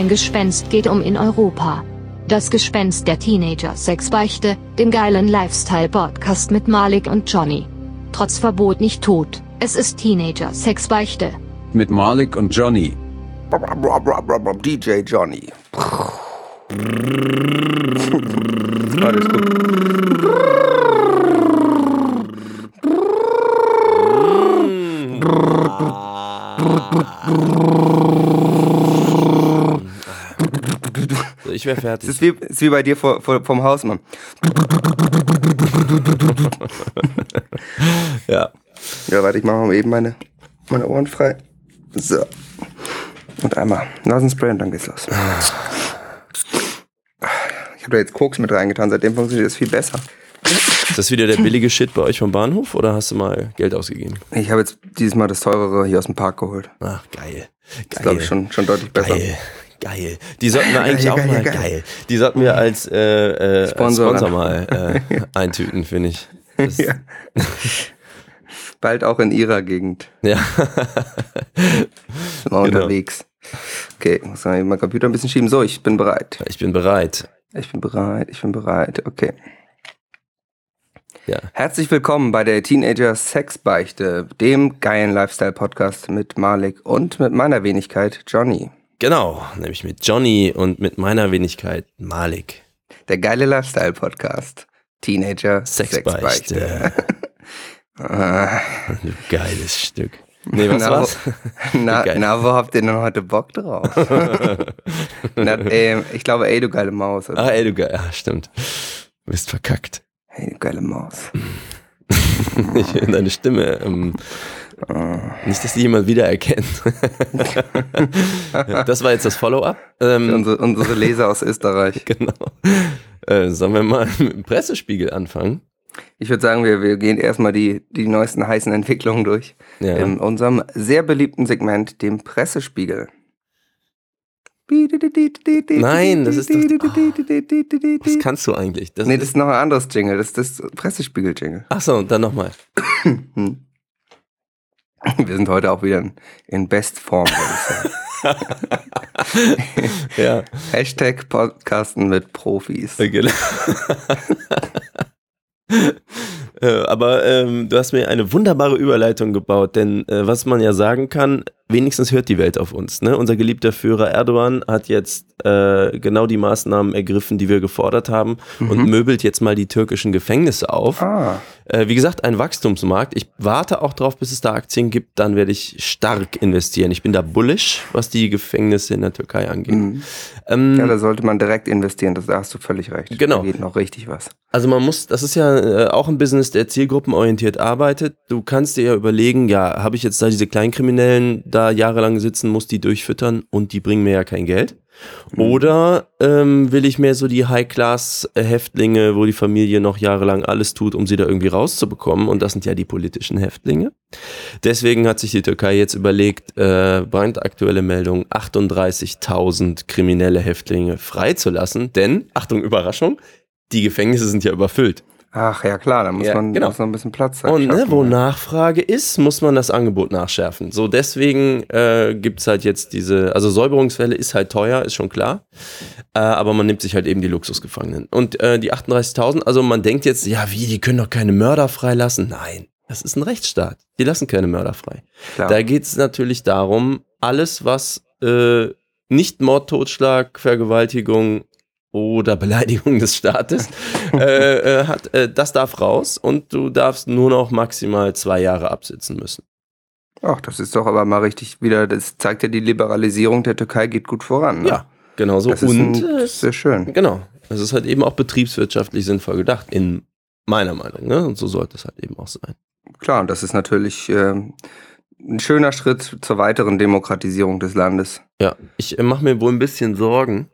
Ein Gespenst geht um in Europa. Das Gespenst der Teenager-Sexbeichte, dem geilen Lifestyle-Podcast mit Malik und Johnny. Trotz Verbot nicht tot, es ist Teenager-Sexbeichte. Mit Malik und Johnny. DJ Johnny. Alles gut. So, ich wäre fertig. ist wie, es ist wie bei dir vor, vor, vom Hausmann. Ja. Ja, warte, ich mache mal eben meine, meine Ohren frei. So. Und einmal Nasenspray und dann geht's los. Ich habe da jetzt Koks mit reingetan, seitdem funktioniert das viel besser. Ist das wieder der billige Shit bei euch vom Bahnhof oder hast du mal Geld ausgegeben? Ich habe jetzt dieses Mal das teurere hier aus dem Park geholt. Ach, geil. Das glaube ich schon, schon deutlich besser. Geil. Geil. Die sollten wir eigentlich Geil, auch geil, mal geil. geil. Die sollten wir als, äh, äh, als Sponsor. Sponsor mal äh, eintüten, finde ich. Ja. Bald auch in ihrer Gegend. ja. Wir Genau. unterwegs. Okay, muss mal mein Computer ein bisschen schieben. So, ich bin bereit. Ich bin bereit. Ich bin bereit, ich bin bereit. Okay. Ja. Herzlich willkommen bei der Teenager Sexbeichte, dem geilen Lifestyle-Podcast mit Malik und mit meiner Wenigkeit Johnny. Genau, nämlich mit Johnny und mit meiner Wenigkeit Malik. Der geile Lifestyle-Podcast. Teenager Sexbeichte. Du geiles Stück. Nee, was Na, war's? na, na, wo habt ihr denn heute Bock drauf? na, ähm, ich glaube, ey, du geile Maus. Oder? Ah, ey, du geil. Ah, stimmt. Du bist verkackt. Hey, du geile Maus. Ich höre deine Stimme. Ähm, nicht, dass die jemand wiedererkennt. das war jetzt das Follow-up. Ähm, Unsere, unsere Leser aus Österreich. genau. Äh, sollen wir mal mit dem Pressespiegel anfangen? Ich würde sagen, wir, wir gehen erstmal die, die neuesten heißen Entwicklungen durch. Ja. In unserem sehr beliebten Segment, dem Pressespiegel. Nein, das ist doch- Was kannst du eigentlich? Das Nee, das ist noch ein anderes Jingle. Das ist das Pressespiegel-Jingle. Achso, und dann nochmal. Wir sind heute auch wieder in, in Bestform, würde ich sagen. Ja. Hashtag Podcasten mit Profis. Genau. Äh, Aber ähm, du hast mir eine wunderbare Überleitung gebaut, denn äh, was man ja sagen kann, wenigstens hört die Welt auf uns. Ne? Unser geliebter Führer Erdogan hat jetzt äh, genau die Maßnahmen ergriffen, die wir gefordert haben und möbelt jetzt mal die türkischen Gefängnisse auf. Ah, Äh, wie gesagt, ein Wachstumsmarkt. Ich warte auch drauf, bis es da Aktien gibt, dann werde ich stark investieren. Ich bin da bullish, was die Gefängnisse in der Türkei angeht. mhm. Ähm, ja, da sollte man direkt investieren. Das, da hast du völlig recht. Genau. Da geht noch richtig was. Also man muss, das ist ja äh, auch ein Business, der zielgruppenorientiert arbeitet. Du kannst dir ja überlegen, ja, habe ich jetzt da diese Kleinkriminellen da jahrelang sitzen, muss die durchfüttern und die bringen mir ja kein Geld. Oder ähm, will ich mehr so die High-Class-Häftlinge, wo die Familie noch jahrelang alles tut, um sie da irgendwie rauszubekommen? Und das sind ja die politischen Häftlinge. Deswegen hat sich die Türkei jetzt überlegt, äh, brandaktuelle Meldung, 38.000 kriminelle Häftlinge freizulassen. Denn, Achtung, Überraschung, die Gefängnisse sind ja überfüllt. Ach ja, klar, da muss Ja, man genau. muss noch ein bisschen Platz Und ne, wo ja. Nachfrage ist, muss man das Angebot nachschärfen. So, deswegen äh, gibt's halt jetzt diese, also Säuberungswelle ist halt teuer, ist schon klar. Äh, aber man nimmt sich halt eben die Luxusgefangenen. Und äh, die 38.000, also man denkt jetzt, ja wie, die können doch keine Mörder freilassen. Nein, das ist ein Rechtsstaat. Die lassen keine Mörder frei. Klar. Da geht's natürlich darum, alles, was äh, nicht Mord, Totschlag, Vergewaltigung oder Beleidigung des Staates äh, äh, hat, äh, das darf raus und du darfst nur noch maximal zwei Jahre absitzen müssen. Ach, das ist doch aber mal richtig wieder, das zeigt ja, die Liberalisierung der Türkei geht gut voran. Ne? Ja, genau so. Das ist Und ein, äh, sehr schön. genau, das ist halt eben auch betriebswirtschaftlich sinnvoll gedacht, in meiner Meinung. Ne? Und so sollte es halt eben auch sein. Klar, und das ist natürlich ähm, ein schöner Schritt zur weiteren Demokratisierung des Landes. Ja, ich äh, mache mir wohl ein bisschen Sorgen,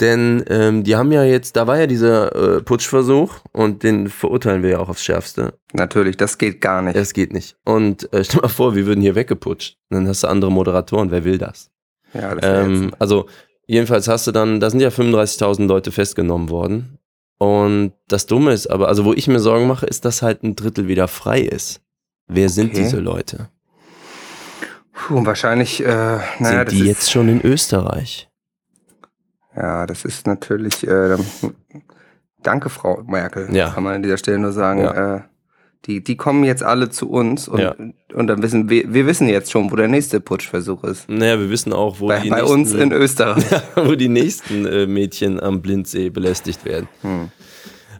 denn ähm, die haben ja jetzt, da war ja dieser äh, Putschversuch und den verurteilen wir ja auch aufs Schärfste. Natürlich, das geht gar nicht. Es geht nicht. Und äh, stell mal vor, wir würden hier weggeputscht. Und dann hast du andere Moderatoren. Wer will das? ja, das Ähm, also, jedenfalls hast du dann, da sind ja 35.000 Leute festgenommen worden. Und das Dumme ist aber, also wo ich mir Sorgen mache, ist, dass halt ein Drittel wieder frei ist. Wer sind Okay. diese Leute? Puh, wahrscheinlich, äh, naja, sind das die jetzt schon in Österreich? Ja, das ist natürlich. Äh, danke, Frau Merkel. Ja. Kann man an dieser Stelle nur sagen. Ja. Äh, die, die kommen jetzt alle zu uns und, Ja. und dann wissen wir, wir wissen jetzt schon, wo der nächste Putschversuch ist. Naja, wir wissen auch, wo Bei, die bei nächsten, uns in Österreich. wo die nächsten äh, Mädchen am Blindsee belästigt werden.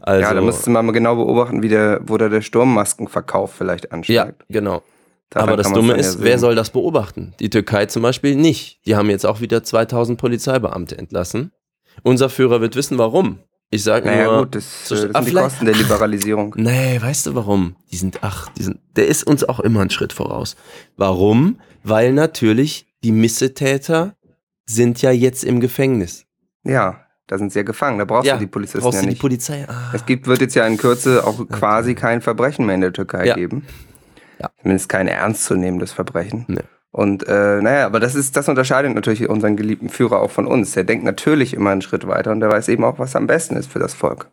Also, Hm. ja, da müsste man mal genau beobachten, wie der, wo da der Sturmmaskenverkauf vielleicht ja, ansteigt. genau. Daran Aber das Dumme ja ist, wer sehen. soll das beobachten? Die Türkei zum Beispiel nicht. Die haben jetzt auch wieder 2000 Polizeibeamte entlassen. Unser Führer wird wissen, warum. Ich sage Naja, nur, gut, das, äh, Ah, das sind die vielleicht- Kosten der Liberalisierung. Nee, weißt du warum? Die sind, ach, die sind, der ist uns auch immer einen Schritt voraus. Warum? Weil natürlich die Missetäter sind ja jetzt im Gefängnis. Ja, da sind sie ja gefangen. Da brauchst du die Polizisten brauchst ja du die nicht. Polizei? Ah. Es gibt, wird jetzt ja in Kürze auch quasi kein Verbrechen mehr in der Türkei Ja. geben. Ja. Zumindest kein ernstzunehmendes Verbrechen. Nee. Und äh, naja, aber das ist, das unterscheidet natürlich unseren geliebten Führer auch von uns. Der denkt natürlich immer einen Schritt weiter und der weiß eben auch, was am besten ist für das Volk.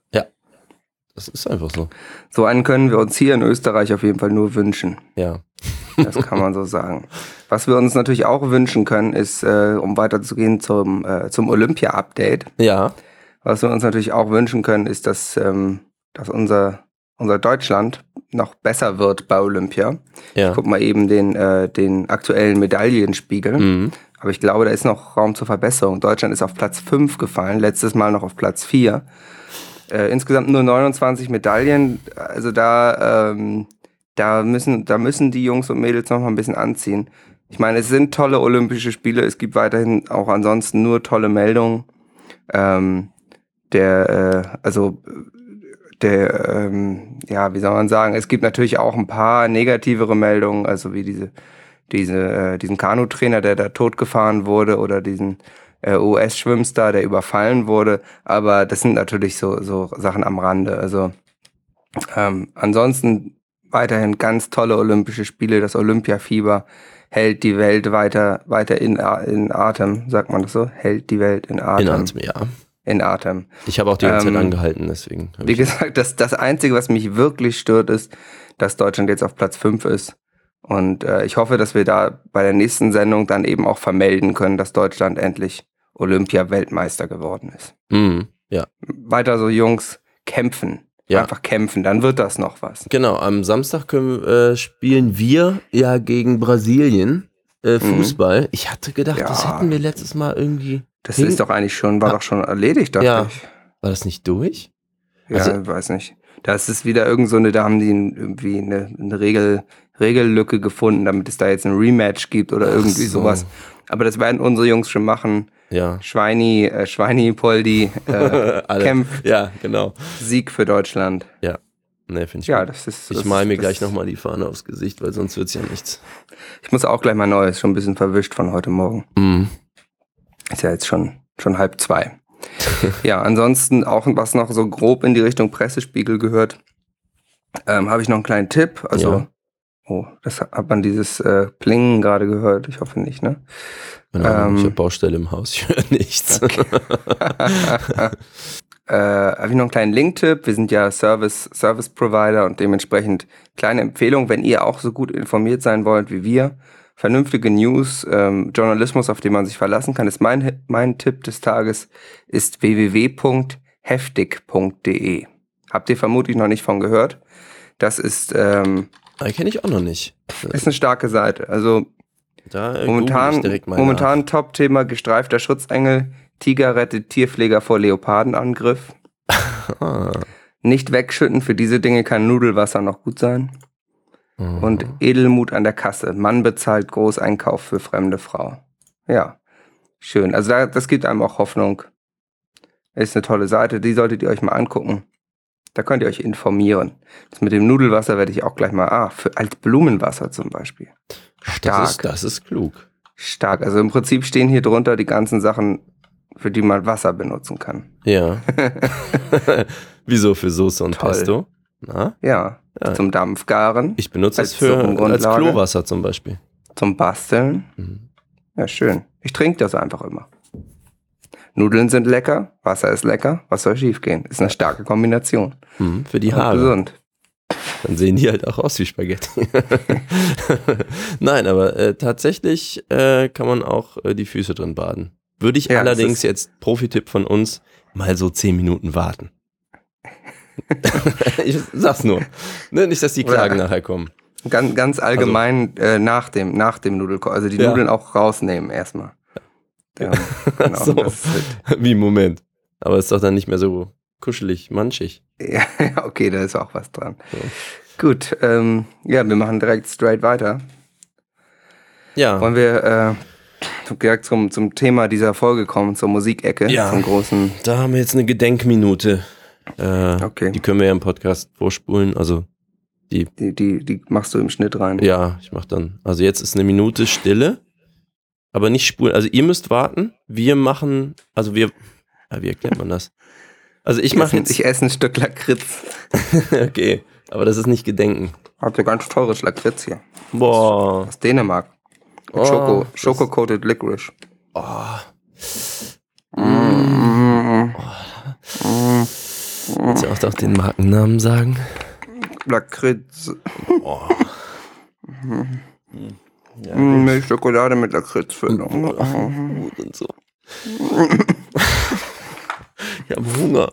Das ist einfach so. So einen können wir uns hier in Österreich auf jeden Fall nur wünschen. Ja. Das kann man so sagen. Was wir uns natürlich auch wünschen können, ist, äh, um weiterzugehen zum, äh, zum Olympia-Update. Ja. Was wir uns natürlich auch wünschen können, ist, dass, ähm, dass unser, unser Deutschland noch besser wird bei Olympia. Ja. Guck mal eben den, äh, den aktuellen Medaillenspiegel. Mhm. Aber ich glaube, da ist noch Raum zur Verbesserung. Deutschland ist auf Platz 5 gefallen, letztes Mal noch auf Platz 4. Äh, insgesamt nur 29 Medaillen. Also da, ähm, da, müssen, da müssen die Jungs und Mädels noch mal ein bisschen anziehen. Ich meine, es sind tolle Olympische Spiele. Es gibt weiterhin auch ansonsten nur tolle Meldungen. Ähm, der, äh, also der, ähm, ja, wie soll man sagen, es gibt natürlich auch ein paar negativere Meldungen, also wie diese, diese, äh, diesen Kanutrainer, der da totgefahren wurde oder diesen äh, US-Schwimmstar, der überfallen wurde, aber das sind natürlich so, so Sachen am Rande, also ähm, ansonsten weiterhin ganz tolle Olympische Spiele, das Olympiafieber hält die Welt weiter, weiter in, in Atem, sagt man das so? Hält die Welt in Atem. In Atem, ja. In Atem. Ich habe auch die ganze Ähm, Zeit angehalten, deswegen. Wie gesagt, das, das Einzige, was mich wirklich stört, ist, dass Deutschland jetzt auf Platz 5 ist. Und äh, ich hoffe, dass wir da bei der nächsten Sendung dann eben auch vermelden können, dass Deutschland endlich Olympia-Weltmeister geworden ist. Mhm. Ja. Weiter so, Jungs, kämpfen. Ja. Einfach kämpfen, dann wird das noch was. Genau, am Samstag können, äh, spielen wir ja gegen Brasilien äh, Fußball. Ich hatte gedacht, das Mhm. Ja. hätten wir letztes Mal irgendwie. Das Hin- ist doch eigentlich schon, war Ah. doch schon erledigt, dachte Ja. ich. War das nicht durch? Ja, Also- weiß nicht. Da ist es wieder irgend so eine, da haben die irgendwie eine, eine Regel, Regellücke gefunden, damit es da jetzt ein Rematch gibt oder irgendwie so. sowas. Aber das werden unsere Jungs schon machen. Ja. Schweini, äh, Schweini, Poldi, äh, kämpft, Ja, genau. Sieg für Deutschland. Ne, finde ich Ja, gut. das ist. Ich mal mir das, gleich nochmal die Fahne aufs Gesicht, weil sonst wird's ja nichts. Ich muss auch gleich mal neu, ist schon ein bisschen verwischt von heute Morgen. Mhm. Ist ja jetzt schon, schon halb zwei. ja, ansonsten auch was noch so grob in die Richtung Pressespiegel gehört. Ähm, Habe ich noch einen kleinen Tipp. Also, Ja. oh, das hat man dieses äh, Plingen gerade gehört. Ich hoffe nicht, ne? Genau, Ähm. ich habe Baustelle im Haus, ich höre nichts. äh, habe ich noch einen kleinen Link-Tipp. Wir sind ja Service, Service Provider und dementsprechend kleine Empfehlung, wenn ihr auch so gut informiert sein wollt wie wir. Vernünftige News, ähm, Journalismus, auf den man sich verlassen kann, ist mein, mein Tipp des Tages, ist www.heftig.de. Habt ihr vermutlich noch nicht von gehört. Das ist, ähm, kenne ich auch noch nicht. ist eine starke Seite. Also Da Momentan, momentan Top-Thema gestreifter Schutzengel. Tiger rettet Tierpfleger vor Leopardenangriff. Ah. Nicht wegschütten, für diese Dinge kann Nudelwasser noch gut sein. Mhm. Und Edelmut an der Kasse. Mann bezahlt Großeinkauf für fremde Frau. Ja, schön. Also da, das gibt einem auch Hoffnung. Ist eine tolle Seite, die solltet ihr euch mal angucken. Da könnt ihr euch informieren. Das mit dem Nudelwasser werde ich auch gleich mal, ah, für, als Blumenwasser zum Beispiel. Stark. Das ist, das ist klug. Stark. Also im Prinzip stehen hier drunter die ganzen Sachen, für die man Wasser benutzen kann. Ja. Wieso für Soße und Toll. Pesto? Na? Ja, Ja. zum Dampfgaren, Ich benutze Als es für als. Klowasser zum Beispiel. zum Basteln. Mhm. Ja, schön. Ich trinke das einfach immer. Nudeln sind lecker, Wasser ist lecker. Was soll schiefgehen? Ist eine starke Kombination. Mhm, für die Und Haare. gesund. Dann sehen die halt auch aus wie Spaghetti. Nein, aber äh, tatsächlich äh, kann man auch äh, die Füße drin baden. Würde ich Ja, allerdings jetzt, Profi-Tipp von uns, mal so zehn Minuten warten. ich sag's nur. Ne, nicht, dass die Klagen Oder- nachher kommen. Ganz, ganz allgemein äh, nach dem, nach dem Nudelkoch, also die Ja. Nudeln auch rausnehmen erstmal. Ja, genau. so. halt, Wie Moment. Aber ist doch dann nicht mehr so kuschelig, manchig. ja, ja, okay, da ist auch was dran. So. Gut, ähm, ja, wir machen direkt straight weiter. Ja. Wollen wir äh, direkt zum, zum Thema dieser Folge kommen, zur Musikecke, Ja. zum großen. Da haben wir jetzt eine Gedenkminute. Äh, Okay. Die können wir ja im Podcast vorspulen. Also, Die, die, die machst du im Schnitt rein. ja, ich mach dann. Also jetzt ist eine Minute Stille, aber nicht spulen. Also ihr müsst warten. Wir machen, also wir, ja, wie erklärt man das? Also ich mache esse, jetzt, ich esse ein Stück Lakritz. okay, aber das ist nicht Gedenken. Habt ihr ganz teures Lakritz hier. Boah. Aus Dänemark. Mit Oh, Schoko, Schoko-coated Licorice. Oh. Mm. Willst du auch doch den Markennamen sagen? Lakritz. Oh. Mm, Milchschokolade mit Lakritzfüllung. Gut und so. Ich habe Hunger.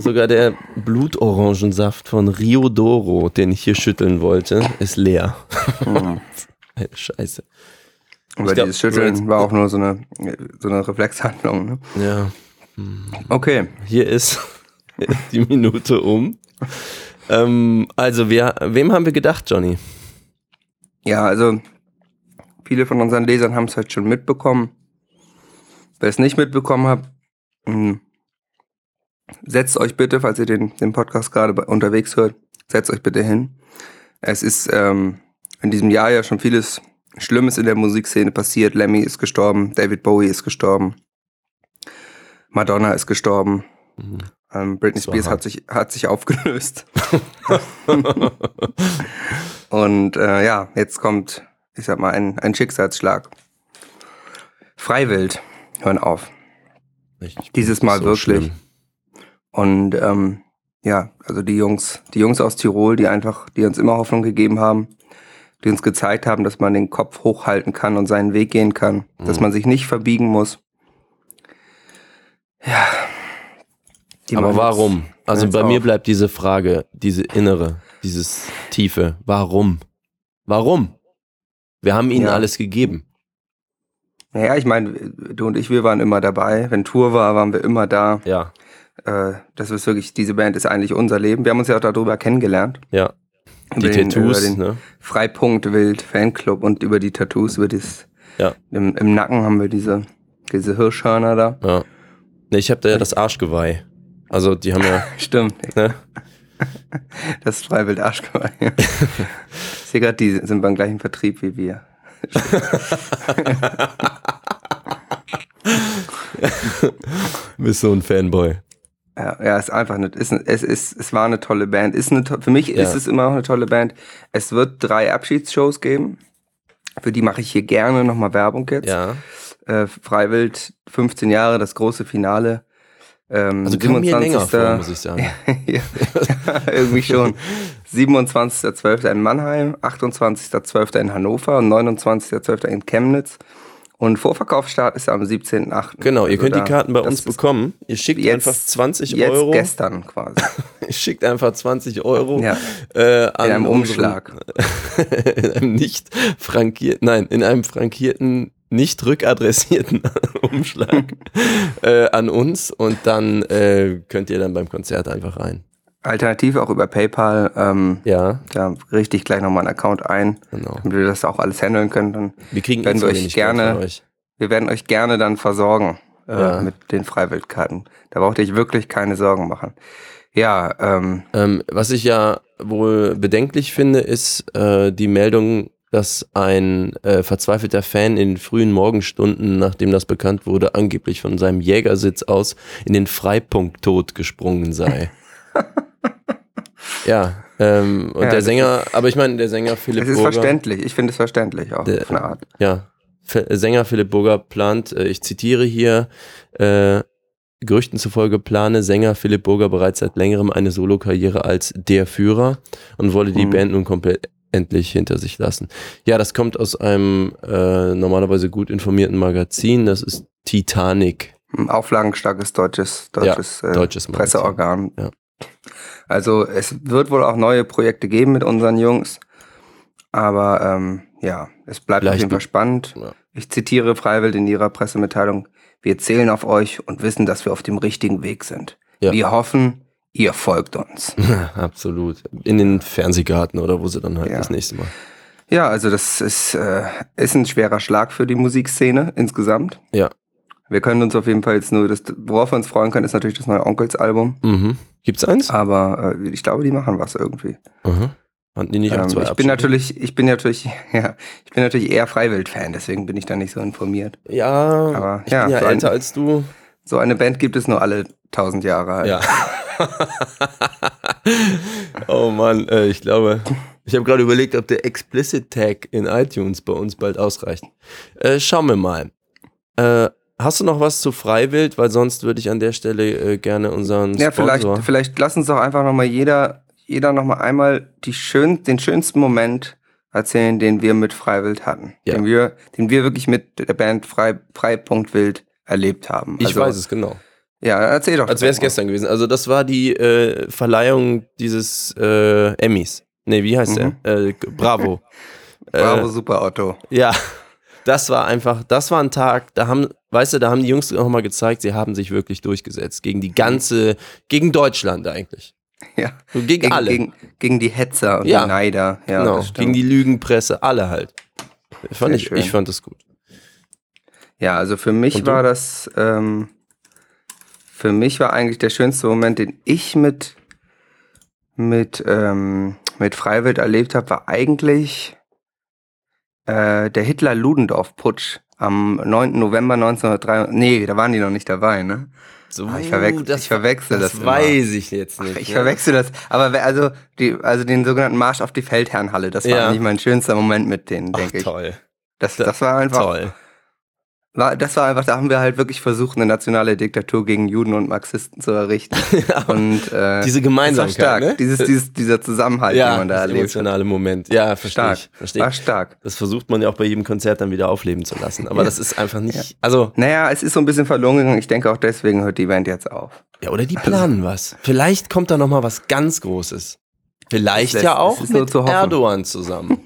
Sogar der Blutorangensaft von Rio Doro, den ich hier schütteln wollte, ist leer. Eine Scheiße. Aber glaub, dieses Schütteln war auch nur so eine, so eine Reflexhandlung. Ne? Ja, Okay. hier ist die Minute um. Ähm, also, wir, wem haben wir gedacht, Johnny? Ja, also viele von unseren Lesern haben es halt schon mitbekommen. Wer es nicht mitbekommen hat, mh, setzt euch bitte, falls ihr den, den Podcast gerade unterwegs hört, setzt euch bitte hin. Es ist ähm, in diesem Jahr ja schon vieles Schlimmes in der Musikszene passiert. Lemmy ist gestorben, David Bowie ist gestorben, Madonna ist gestorben, Mhm. ähm, Britney war Spears hart. hat sich, hat sich aufgelöst. Und äh, ja, jetzt kommt, ich sag mal, ein, ein Schicksalsschlag. Freiwild, hören auf. Ich- Dieses Mal so wirklich. schlimm. Und ähm, ja, also die Jungs, die Jungs aus Tirol, die einfach, die uns immer Hoffnung gegeben haben, die uns gezeigt haben, dass man den Kopf hochhalten kann und seinen Weg gehen kann, dass Mhm. man sich nicht verbiegen muss. Ja. Die Aber warum? Also bei mir bleibt diese Frage, diese innere, dieses tiefe. Warum? Warum? Wir haben ihnen Ja. alles gegeben. Naja, ich meine, du und ich, wir waren immer dabei. Wenn Tour war, waren wir immer da. Ja, Äh, das ist wirklich, diese Band ist eigentlich unser Leben. Wir haben uns ja auch darüber kennengelernt. ja. Die Über den- Tattoos, über den ne? Freipunkt Wild Fanclub und über die Tattoos, über das, Ja. im, im Nacken haben wir diese, diese Hirschhörner da. Ja. Ne, ich habe da ja das Arschgeweih. Also die haben ja, Stimmt, ne? das ist Freiwild Arschgeweih. ich sehe gerade, die sind beim gleichen Vertrieb wie wir. Bist so ein Fanboy. Ja, ja, ist einfach nicht. Ist, es ist, es war eine tolle Band. Ist eine, to- für mich Ja. ist es immer noch eine tolle Band. Es wird drei Abschiedsshows geben. Für die mache ich hier gerne nochmal Werbung jetzt. Ja. Äh, Freiwild, 15 Jahre, das große Finale. Ähm, Also kam mir länger vor, muss ich sagen. ja, ja, irgendwie schon. 27.12. in Mannheim, 28.12. in Hannover und 29.12. in Chemnitz. Und Vorverkaufsstart ist am 17.8. Genau, ihr Also könnt da- die Karten bei uns bekommen. Ihr schickt Jetzt, einfach 20 jetzt Euro. gestern quasi. Ihr schickt einfach 20 Euro Ja. äh, an In einem unseren- Umschlag. in einem nicht frankierten, nein, in einem frankierten, nicht rückadressierten Umschlag äh, an uns und dann äh, könnt ihr dann beim Konzert einfach rein. Alternativ auch über PayPal. Ähm, Ja, da richte ich gleich nochmal einen Account ein, genau. damit wir das auch alles handeln können. Dann, Wir kriegen Werden eh wir euch gerne- euch. wir werden euch gerne dann versorgen äh, Ja. mit den Freiwildkarten. Da braucht ihr euch wirklich keine Sorgen machen. Ja, ähm, Ähm, was ich ja wohl bedenklich finde, ist äh, die Meldung, dass ein äh, verzweifelter Fan in den frühen Morgenstunden, nachdem das bekannt wurde, angeblich von seinem Jägersitz aus in den Freipunkt-Tod gesprungen sei. ja, ähm, und Ja, der Sänger, aber ich meine, der Sänger Philipp es ist Burger, verständlich. Ich finde es verständlich auch, Der- auf eine Art. ja, Sänger Philipp Burger plant, äh, ich zitiere hier, äh, Gerüchten zufolge plane Sänger Philipp Burger bereits seit längerem eine Solokarriere als der Führer und wolle die Mhm. Band nun komplett endlich hinter sich lassen. Ja, das kommt aus einem äh, normalerweise gut informierten Magazin. Das ist Titanic. Ein auflagenstarkes deutsches, deutsches, Ja, äh, deutsches Magazin. Presseorgan. Ja. Also es wird wohl auch neue Projekte geben mit unseren Jungs. Aber ähm, ja, es bleibt auf Vielleicht jeden Fall spannend. Ja. Ich zitiere Freiwild in ihrer Pressemitteilung. Wir zählen auf euch und wissen, dass wir auf dem richtigen Weg sind. Ja. Wir hoffen, ihr folgt uns. Absolut. In den Fernsehgarten oder wo sie dann halt Ja. das nächste Mal. Ja, also das ist, äh, ist ein schwerer Schlag für die Musikszene insgesamt. Ja. Wir können uns auf jeden Fall jetzt nur, das, worauf wir uns freuen können, ist natürlich das neue Onkels-Album. Mhm. Gibt's eins? Aber äh, ich glaube, die machen was irgendwie. Aha. Hatten die nicht auch Ähm, zwei ich bin natürlich, ich bin natürlich, ja, ich bin natürlich eher Freiwild-Fan, deswegen bin ich da nicht so informiert. Ja, Aber ich ja, bin ja älter als du. So eine Band gibt es nur alle tausend Jahre halt. Ja. oh Mann, äh, ich glaube, ich habe gerade überlegt, ob der Explicit Tag in iTunes bei uns bald ausreicht. Äh, schauen wir mal. Äh, hast du noch was zu Freiwild? Weil sonst würde ich an der Stelle äh, gerne unseren Ja, vielleicht, Sponsor. vielleicht lass uns doch einfach nochmal jeder, jeder nochmal einmal die schön, den schönsten Moment erzählen, den wir mit Freiwild hatten. Ja. Den wir, den wir wirklich mit der Band Frei, Frei.wild erlebt haben. ich Also, weiß es genau. Ja, erzähl doch. Als wäre es gestern gewesen. Also das war die äh, Verleihung dieses äh, Emmys. Nee, wie heißt Mhm. der? Äh, Bravo. Bravo, Äh, super Otto. Ja, das war einfach, das war ein Tag, da haben, weißt du, da haben die Jungs auch mal gezeigt, sie haben sich wirklich durchgesetzt. Gegen die ganze, gegen Deutschland eigentlich. Ja. Gegen, Gegen, alle. gegen, gegen die Hetzer und Ja. die Neider. Ja, genau, gegen die Lügenpresse, alle halt. Fand ich, ich fand das gut. Ja, also für mich war das, ähm, für mich war eigentlich der schönste Moment, den ich mit, mit, ähm, mit Freiwild erlebt habe, war eigentlich äh, der Hitler-Ludendorff-Putsch am 9. November 1903. Nee, da waren die noch nicht dabei, ne? So, Ah, ich verwechsel- ich verwechsel das Das immer. weiß ich jetzt nicht. Ich ne? verwechsel das. Aber also, die, also den sogenannten Marsch auf die Feldherrnhalle, das war Ja. eigentlich mein schönster Moment mit denen, Ach, denke ich. toll. Das, das war einfach Toll. War, das war einfach, da haben wir halt wirklich versucht, eine nationale Diktatur gegen Juden und Marxisten zu errichten. Und äh, Diese das war Gemeinsamkeit, stark. ne? Dieses, dieses, dieser Zusammenhalt, ja, den man da das erlebt. emotionale Moment. Ja, verstehe Stark. ich. Verstehe War stark. Das versucht man ja auch bei jedem Konzert dann wieder aufleben zu lassen. Aber Ja. das ist einfach nicht, also, Naja, es ist so ein bisschen verloren gegangen. Ich denke auch deswegen hört die Band jetzt auf. ja, oder die planen was. Vielleicht kommt da nochmal was ganz Großes. Vielleicht lässt- ja auch mit zu hoffen. Erdogan zusammen.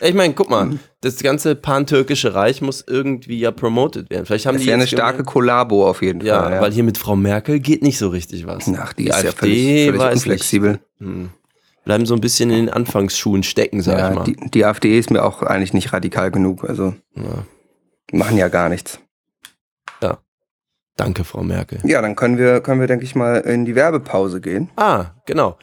Ich meine, guck mal, das ganze pan-türkische Reich muss irgendwie ja promoted werden. Vielleicht haben Das die ist ja eine starke Kollabo auf jeden ja, Fall. Ja. weil hier mit Frau Merkel geht nicht so richtig was. Ach, die, ist ja AfD völlig, völlig weiß unflexibel. Hm. Bleiben so ein bisschen in den Anfangsschuhen stecken, sag ich Ja, mal. die, die AfD ist mir auch eigentlich nicht radikal genug. Also, ja. die machen ja gar nichts. Danke, Frau Merkel. Ja, dann können wir, können wir, denke ich mal, in die Werbepause gehen. Ah, genau.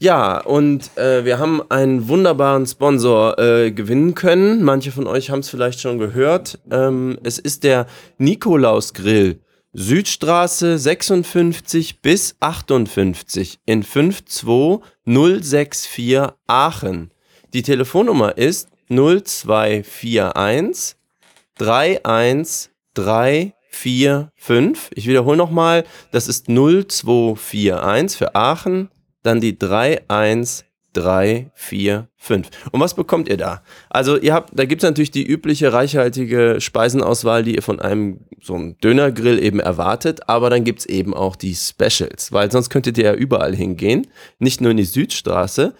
Ja, und äh, wir haben einen wunderbaren Sponsor äh, gewinnen können. Manche von euch haben es vielleicht schon gehört. Ähm, es ist der Nikolaus Grill. Südstraße 56 bis 58 in 52064 Aachen. Die Telefonnummer ist 0241 31345. Ich wiederhole nochmal, das ist 0241 für Aachen, dann die 31345. Und was bekommt ihr da? Also ihr habt, da gibt es natürlich die übliche reichhaltige Speisenauswahl, die ihr von einem so einem Dönergrill eben erwartet, aber dann gibt es eben auch die Specials, weil sonst könntet ihr ja überall hingehen, nicht nur in die Südstraße.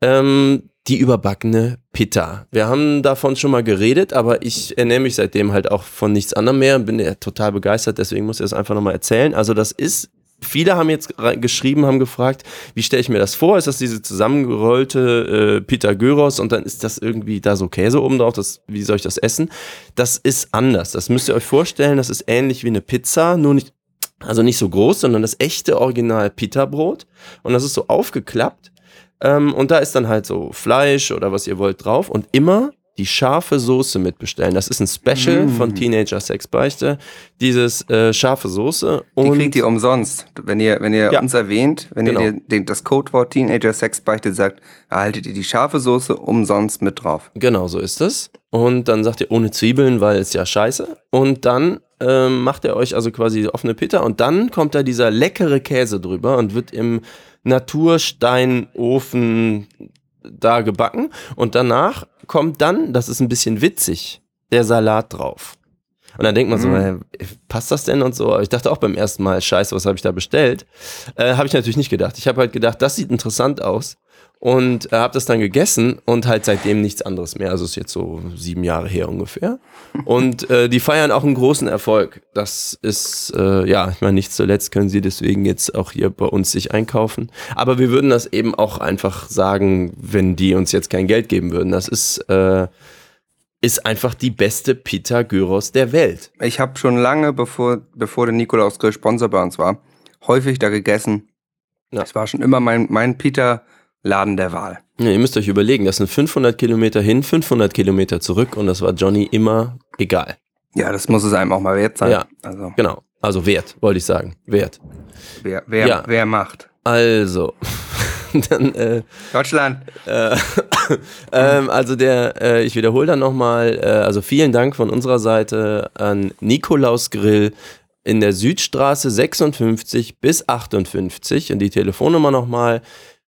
Ähm, die überbackene Pitta. Wir haben davon schon mal geredet, aber ich ernähre mich seitdem halt auch von nichts anderem mehr und bin ja total begeistert, deswegen muss ich das einfach nochmal erzählen. Also das ist, viele haben jetzt geschrieben, haben gefragt, wie stelle ich mir das vor? Ist das diese zusammengerollte äh, Pita Gyros und dann ist das irgendwie da so Käse oben drauf? Das, wie soll ich das essen? Das ist anders. Das müsst ihr euch vorstellen, das ist ähnlich wie eine Pizza, nur nicht, also nicht so groß, sondern das echte Original Pita-Brot und das ist so aufgeklappt ähm, und da ist dann halt so Fleisch oder was ihr wollt drauf und immer die scharfe Soße mitbestellen. Das ist ein Special Mm. von Teenager Sexbeichte. Dieses äh, scharfe Soße. Die Und kriegt ihr umsonst. Wenn ihr, wenn ihr Ja. uns erwähnt, wenn Genau. ihr den, das Codewort Teenager Sex Beichte sagt, erhaltet ihr die scharfe Soße umsonst mit drauf. Genau so ist es. Und dann sagt ihr ohne Zwiebeln, weil es ja scheiße. Und dann ähm, macht ihr euch also quasi offene Pita und dann kommt da dieser leckere Käse drüber und wird im Natursteinofen da gebacken und danach kommt dann, das ist ein bisschen witzig, der Salat drauf. Und dann denkt man so, Mhm. passt das denn und so? Aber Ich dachte auch beim ersten Mal, scheiße, was habe ich da bestellt? Äh, habe ich natürlich nicht gedacht. Ich habe halt gedacht, das sieht interessant aus und äh, habe das dann gegessen und halt seitdem nichts anderes mehr. Also ist jetzt so sieben Jahre her ungefähr. Und äh, die feiern auch einen großen Erfolg. Das ist, äh, ja, ich meine, nicht zuletzt können sie deswegen jetzt auch hier bei uns sich einkaufen. Aber wir würden das eben auch einfach sagen, wenn die uns jetzt kein Geld geben würden. Das ist, äh, ist einfach die beste Pita Gyros der Welt. Ich habe schon lange, bevor, bevor der Nikolaus Grill Sponsor bei uns war, häufig da gegessen. Ja. Es war schon immer mein, mein Peter-Laden der Wahl. Ja, ihr müsst euch überlegen, das sind 500 Kilometer hin, 500 Kilometer zurück und das war Johnny immer egal. Ja, das muss es einem auch mal wert sein. Ja. Also, Genau. Also wert, wollte ich sagen. Wert. wer, wer, Ja. wer macht? Also, dann, äh, Deutschland. äh, ähm, also der, äh, ich wiederhole dann nochmal, äh, also vielen Dank von unserer Seite an Nikolaus Grill in der Südstraße 56 bis 58 und die Telefonnummer nochmal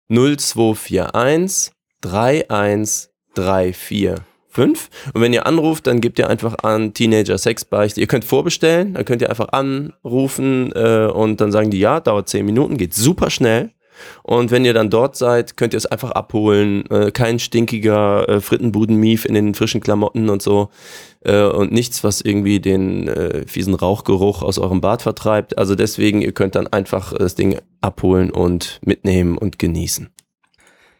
0241 31345. Und wenn ihr anruft, dann gebt ihr einfach an Teenager Sexbeichte. Ihr könnt vorbestellen, dann könnt ihr einfach anrufen äh, und dann sagen die ja, dauert 10 Minuten, geht super schnell. Und wenn ihr dann dort seid, könnt ihr es einfach abholen. Äh, kein stinkiger äh, Frittenbuden-Mief in den frischen Klamotten und so. Äh, und nichts, was irgendwie den äh, fiesen Rauchgeruch aus eurem Bad vertreibt. Also deswegen, ihr könnt dann einfach das Ding abholen und mitnehmen und genießen.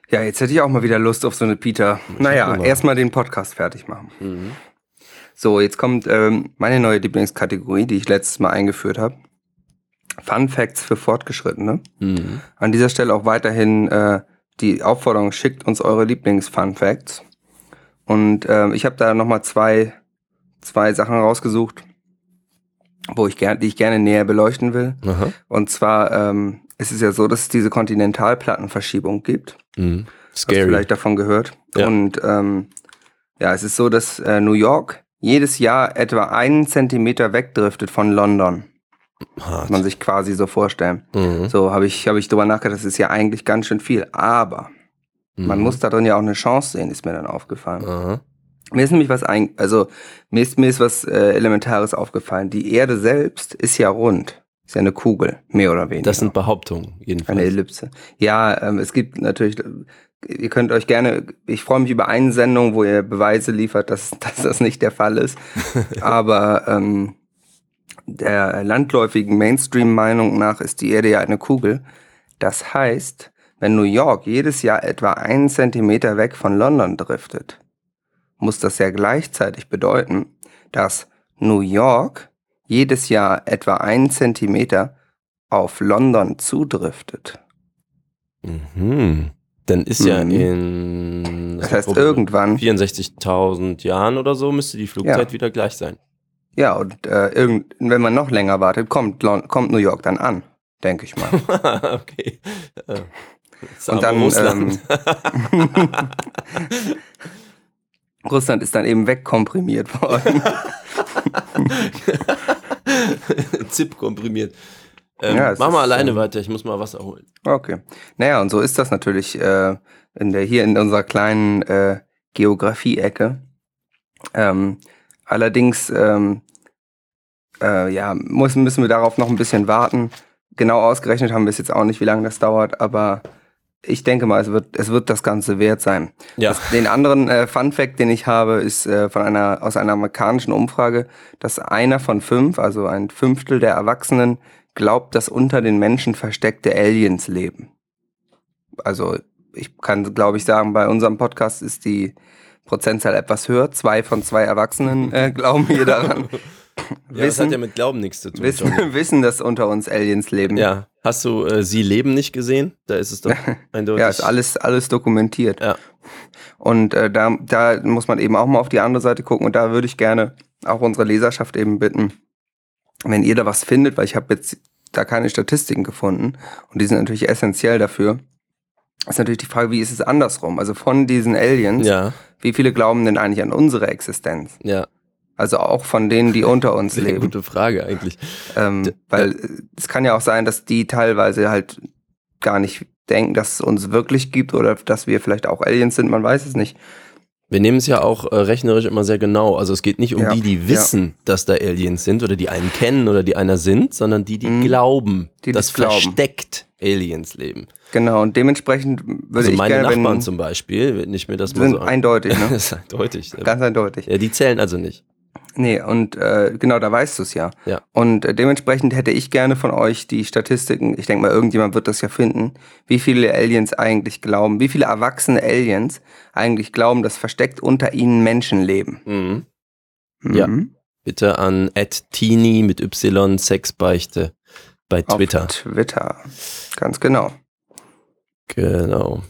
Ja, jetzt hätte ich auch mal wieder Lust auf so eine Pita. Naja, mal. erstmal den Podcast fertig machen. So, jetzt kommt ähm, meine neue Lieblingskategorie, die ich letztes Mal eingeführt habe. Fun Facts für Fortgeschrittene. Mhm. An dieser Stelle auch weiterhin äh, die Aufforderung, schickt uns eure Lieblings-Fun Facts. Und ähm, ich habe da nochmal zwei, zwei Sachen rausgesucht, wo ich gern, die ich gerne näher beleuchten will. Aha. Und zwar ähm, ist es ja so, dass es diese Kontinentalplattenverschiebung gibt. Mhm. Hast du Scary. vielleicht davon gehört? Ja. Und ähm, ja, es ist so, dass äh, New York jedes Jahr etwa einen Zentimeter wegdriftet von London. Muss Hart. man sich quasi so vorstellen. Mhm. So habe ich, hab ich drüber nachgedacht, das ist ja eigentlich ganz schön viel. Aber man Mhm. muss da drin ja auch eine Chance sehen, ist mir dann aufgefallen. Aha. Mir ist nämlich was ein, also mir ist, mir ist was äh, Elementares aufgefallen. Die Erde selbst ist ja rund. Ist ja eine Kugel, mehr oder weniger. Das sind Behauptungen, Eine jedenfalls. Ellipse. Ja, ähm, es gibt natürlich, ihr könnt euch gerne, ich freue mich über eine Sendung, wo ihr Beweise liefert, dass, dass das nicht der Fall ist. Aber ähm, der landläufigen Mainstream-Meinung nach ist die Erde ja eine Kugel. Das heißt, wenn New York jedes Jahr etwa einen Zentimeter weg von London driftet, muss das ja gleichzeitig bedeuten, dass New York jedes Jahr etwa einen Zentimeter auf London zudriftet. Mhm. Dann ist ja Mhm. in Das heißt, irgendwann, 64.000 Jahren oder so müsste die Flugzeit Ja. wieder gleich sein. Ja, und äh, irgend, wenn man noch länger wartet, kommt, Lon- kommt New York dann an, denke ich mal. okay. Äh, Und dann, Russland. Russland ist dann eben wegkomprimiert worden. Zip komprimiert. Ähm, Ja, mach mal alleine ähm, weiter, ich muss mal Wasser holen. Okay. Naja, und so ist das natürlich äh, in der, hier in unserer kleinen äh, Geografie-Ecke. Ähm, allerdings ähm, äh, ja, muss, müssen wir darauf noch ein bisschen warten. Genau ausgerechnet haben wir es jetzt auch nicht, wie lange das dauert, aber ich denke mal, es wird, es wird das Ganze wert sein. Ja. Das, den anderen äh, Fun Fact, den ich habe, ist äh, von einer, aus einer amerikanischen Umfrage, dass einer von fünf, also ein Fünftel der Erwachsenen, glaubt, dass unter den Menschen versteckte Aliens leben. Also ich kann, glaube ich, sagen, bei unserem Podcast ist die Prozentzahl etwas höher. Zwei von zwei Erwachsenen äh, glauben hier daran. Ja, das hat wissen, ja mit Glauben nichts zu tun. wissen, wissen, dass unter uns Aliens leben. Ja, hast du äh, Sie leben nicht gesehen? Da ist es doch eindeutig. Ja, ist alles, alles dokumentiert. Ja. Und äh, da, da muss man eben auch mal auf die andere Seite gucken. Und da würde ich gerne auch unsere Leserschaft eben bitten, wenn ihr da was findet, weil ich habe jetzt da keine Statistiken gefunden und die sind natürlich essentiell dafür, ist natürlich die Frage, wie ist es andersrum? Also von diesen Aliens, Ja, wie viele glauben denn eigentlich an unsere Existenz? ja. Also auch von denen, die unter uns Sehr leben. gute Frage eigentlich. Ähm, weil äh, es kann ja auch sein, dass die teilweise halt gar nicht denken, dass es uns wirklich gibt oder dass wir vielleicht auch Aliens sind, man weiß es nicht. Wir nehmen es ja auch äh, rechnerisch immer sehr genau. Also es geht nicht um Ja, die, die wissen, dass da Aliens sind oder die einen kennen oder die einer sind, sondern die, die glauben, Die, dass glauben. versteckt Aliens leben. Genau, und dementsprechend würde Also ich meine gerne, Nachbarn wenn, zum Beispiel, wenn ich mir das mal sind so eindeutig, ne? Das ist eindeutig. Ganz eindeutig. Ja, die zählen also nicht. Nee, und äh, genau, da weißt du es ja. Ja. Und äh, dementsprechend hätte ich gerne von euch die Statistiken, ich denke mal, irgendjemand wird das ja finden, wie viele Aliens eigentlich glauben, wie viele erwachsene Aliens eigentlich glauben, dass versteckt unter ihnen Menschen leben. Mhm. Ja. Mhm. Bitte an @teeny mit y Sexbeichte bei Auf Twitter. Twitter. Ganz genau. Genau.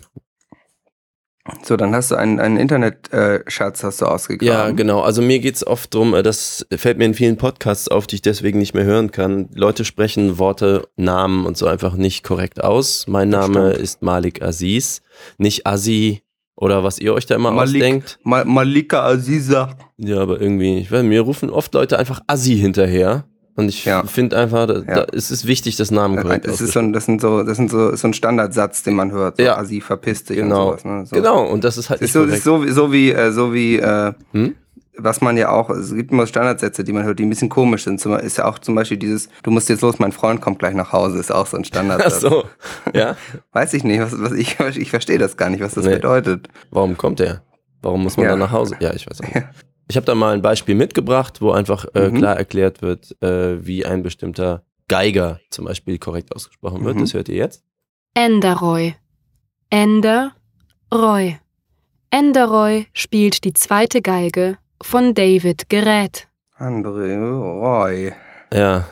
So, dann hast du einen, einen Internet-Schatz hast du ausgegraben. Ja, genau. Also mir geht's oft drum, äh, das fällt mir in vielen Podcasts auf, die ich deswegen nicht mehr hören kann. Leute sprechen Worte, Namen und so einfach nicht korrekt aus. Mein Name stimmt. ist Malik Aziz, nicht Azi oder was ihr euch da immer Malik. ausdenkt. Ma Malika Aziza. Ja, aber irgendwie, ich weiß, mir rufen oft Leute einfach Assi hinterher. Und ich Ja. finde einfach, da, Ja. da, es ist wichtig, das Namen korrekt Das ist so das sind so, das sind so, so ein Standardsatz, den man hört. So, Ja. Asi, verpiss dich Genau. und sowas. Ne? So. Genau, und das ist halt Das ist so, ist so, so wie, äh, so wie, äh, Hm? was man ja auch, es gibt immer Standardsätze, die man hört, die ein bisschen komisch sind. Zum, ist ja auch zum Beispiel dieses, du musst jetzt los, mein Freund kommt gleich nach Hause, ist auch so ein Ach Standardsatz. so, ja. Weiß ich nicht, was, was ich, ich verstehe das gar nicht, was das Nee. bedeutet. Warum kommt der? Warum muss man Ja. dann nach Hause? Ja, ich weiß auch nicht. Ich habe da mal ein Beispiel mitgebracht, wo einfach äh, Mhm. klar erklärt wird, äh, wie ein bestimmter Geiger zum Beispiel korrekt ausgesprochen wird. Mhm. Das hört ihr jetzt. Enderoy. Enderoy. Enderoy spielt die zweite Geige von David Gerät. André Roy. Ja,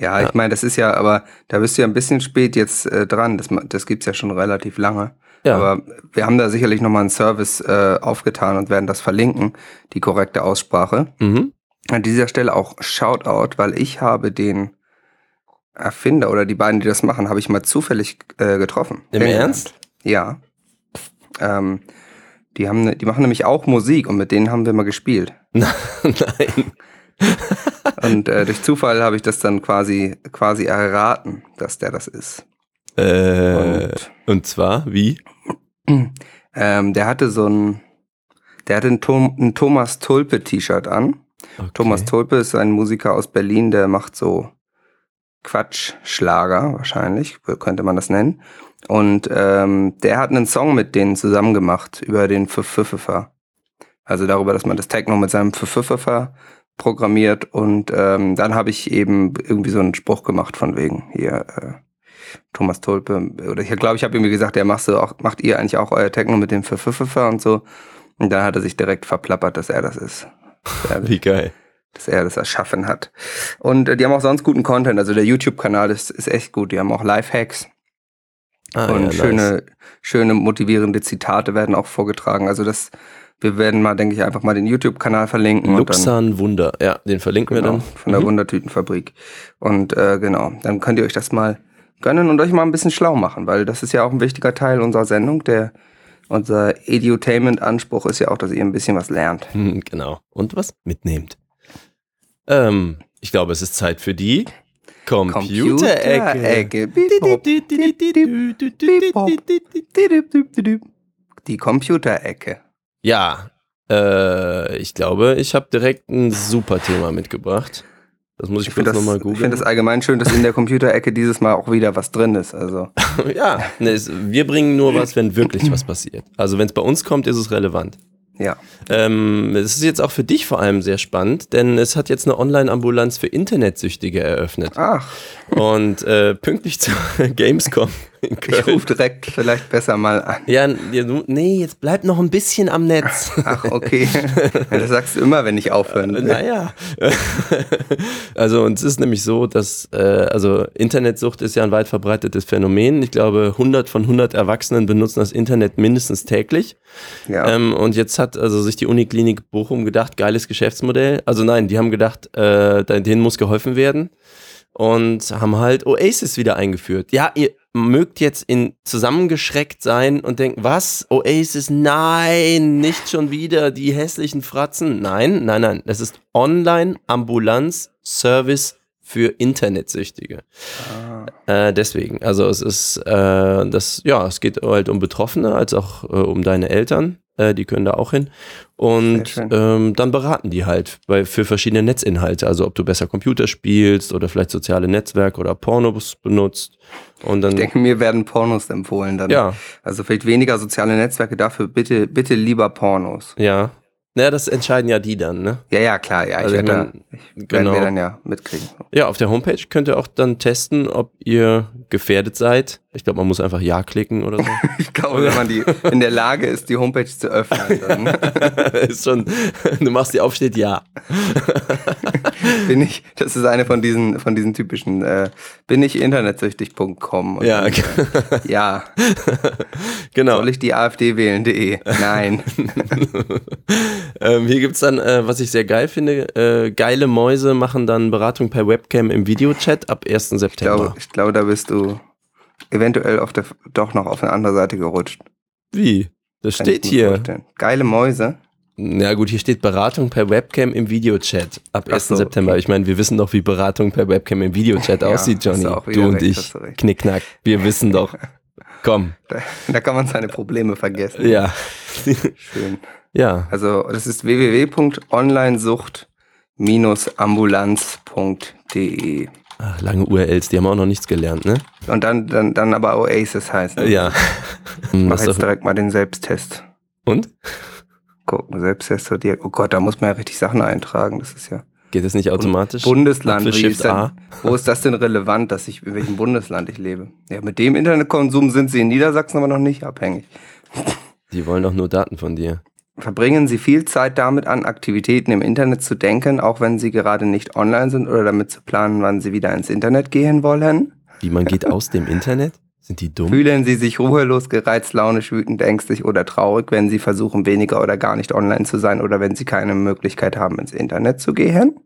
Ja, Ja. ich meine, das ist ja, aber da bist du ja ein bisschen spät jetzt äh, dran. Das, das gibt's ja schon relativ lange. Ja. Aber wir haben da sicherlich nochmal einen Service äh, aufgetan und werden das verlinken, die korrekte Aussprache. mhm. An dieser Stelle auch Shoutout, weil ich habe den Erfinder oder die beiden, die das machen, habe ich mal zufällig äh, getroffen. Im Kennengelernt. Ernst? Ja. Ähm, die, haben, ne- die machen nämlich auch Musik und mit denen haben wir mal gespielt. Nein. Und äh, durch Zufall habe ich das dann quasi, quasi erraten, dass der das ist. Äh, Und und zwar, wie? ähm, der hatte so ein, der hatte ein, Tom, ein Thomas Tulpe T-Shirt an. Okay. Thomas Tulpe ist ein Musiker aus Berlin, der macht so Quatschschlager wahrscheinlich, könnte man das nennen. Und ähm, der hat einen Song mit denen zusammen gemacht über den Pfiffer. Also darüber, dass man das Techno mit seinem Pfiffer programmiert. Und ähm, dann habe ich eben irgendwie so einen Spruch gemacht von wegen hier äh, Thomas Tulpe. Oder ich glaube, ich habe irgendwie gesagt, ja, machst du auch, macht ihr eigentlich auch euer Techno mit dem Pfiffer und so. Und dann hat er sich direkt verplappert, dass er das ist. Er, Wie geil. dass er das erschaffen hat. Und äh, die haben auch sonst guten Content. Also der YouTube-Kanal ist, ist echt gut. Die haben auch Live-Hacks Ah, und ja, schöne, nice. schöne motivierende Zitate werden auch vorgetragen. Also das, wir werden mal, denke ich, einfach mal den YouTube-Kanal verlinken. und dann, Luxan Wunder. Ja, den verlinken wir genau, dann. von der Mhm. Wundertütenfabrik. Und äh, genau, dann könnt ihr euch das mal gönnen und euch mal ein bisschen schlau machen, weil das ist ja auch ein wichtiger Teil unserer Sendung. Der unser Edutainment-Anspruch ist ja auch, dass ihr ein bisschen was lernt. Hm, Genau. Und was mitnehmt. Ähm, ich glaube, es ist Zeit für die Computerecke. Die Computerecke. Ja, äh, ich glaube, ich habe direkt ein super Thema mitgebracht. Das muss ich, Ich finde kurz das, nochmal ich find googeln. das allgemein schön, dass in der Computerecke dieses Mal auch wieder was drin ist. Also ja, ne, es, wir bringen nur was, wenn wirklich was passiert. Also wenn es bei uns kommt, ist es relevant. ja, Ähm, es ist jetzt auch für dich vor allem sehr spannend, denn es hat jetzt eine Online-Ambulanz für Internetsüchtige eröffnet. ach, Und äh, pünktlich zur Gamescom ich rufe direkt vielleicht besser mal an. Ja, nee, jetzt bleib noch ein bisschen am Netz. Ach, okay. Ja, das sagst du immer, wenn ich aufhören will. Naja. also, und es ist nämlich so, dass, äh, also Internetsucht ist ja ein weit verbreitetes Phänomen. Ich glaube, 100 von 100 Erwachsenen benutzen das Internet mindestens täglich. Ja. Ähm, und jetzt hat also sich die Uniklinik Bochum gedacht, geiles Geschäftsmodell. Also nein, die haben gedacht, äh, denen muss geholfen werden. Und haben halt Oasis wieder eingeführt. Ja, ihr mögt jetzt in zusammengeschreckt sein und denken, was? Oasis? Nein, nicht schon wieder die hässlichen Fratzen. Nein, nein, nein. Es ist Online-Ambulanz-Service für Internetsüchtige. Ah. Äh, deswegen, also es ist, äh, das, ja, es geht halt um Betroffene, als auch äh, um deine Eltern. Äh, die können da auch hin. Und ähm, dann beraten die halt bei, für verschiedene Netzinhalte. Also ob du besser Computer spielst oder vielleicht soziale Netzwerke oder Pornos benutzt. Und dann, Ich denke, mir werden Pornos empfohlen dann. ja, Also vielleicht weniger soziale Netzwerke, dafür bitte, bitte lieber Pornos. ja. Naja, das entscheiden ja die dann, ne? Ja, ja, klar, ja. Also ich werde mein, da, ich, genau. wir dann ja mitkriegen. Ja, auf der Homepage könnt ihr auch dann testen, ob ihr gefährdet seid. Ich glaube, man muss einfach Ja klicken oder so. Ich glaube, wenn man die in der Lage ist, die Homepage zu öffnen, dann ist schon, du machst die auf, steht Ja. bin ich, das ist eine von diesen, von diesen typischen, äh, bin ich internetsüchtig.com. Ja, dann, äh, ja. genau. Soll ich die AfD wählen.de? Nein. Ähm, hier gibt's dann, äh, was ich sehr geil finde, äh, geile Mäuse machen dann Beratung per Webcam im Videochat ab 1. Ich September. ich glaube, da bist du eventuell auf der, doch noch auf eine andere Seite gerutscht. Wie? Das Kann steht hier. vorstellen. Geile Mäuse. Na gut, hier steht Beratung per Webcam im Videochat ab Ach 1. so, September. okay. Ich meine, wir wissen doch, wie Beratung per Webcam im Videochat Ja, aussieht, Johnny. du und recht, ich. Knickknack. Wir wissen doch. Komm. Da, da kann man seine Probleme vergessen. Ja. Schön. Ja. Also das ist www.onlinesucht-ambulanz.de Ach, lange URLs, die haben auch noch nichts gelernt, ne? und dann, dann, dann aber Oasis heißt. ne? Ja. Mach jetzt direkt mal den Selbsttest. und? Gucken, Selbsttest zur Diag Oh Gott, da muss man ja richtig Sachen eintragen. Das ist ja Geht das nicht automatisch? Bundesland. Wie ist denn, wo ist das denn relevant, dass ich in welchem Bundesland ich lebe? Ja, mit dem Internetkonsum sind Sie in Niedersachsen aber noch nicht abhängig. Die wollen doch nur Daten von dir. Verbringen Sie viel Zeit damit an, Aktivitäten im Internet zu denken, auch wenn Sie gerade nicht online sind oder damit zu planen, wann Sie wieder ins Internet gehen wollen? Wie man geht aus dem Internet? Sind die dumm? Fühlen Sie sich ruhelos, gereizt, launisch, wütend, ängstlich oder traurig, wenn Sie versuchen, weniger oder gar nicht online zu sein oder wenn Sie keine Möglichkeit haben, ins Internet zu gehen?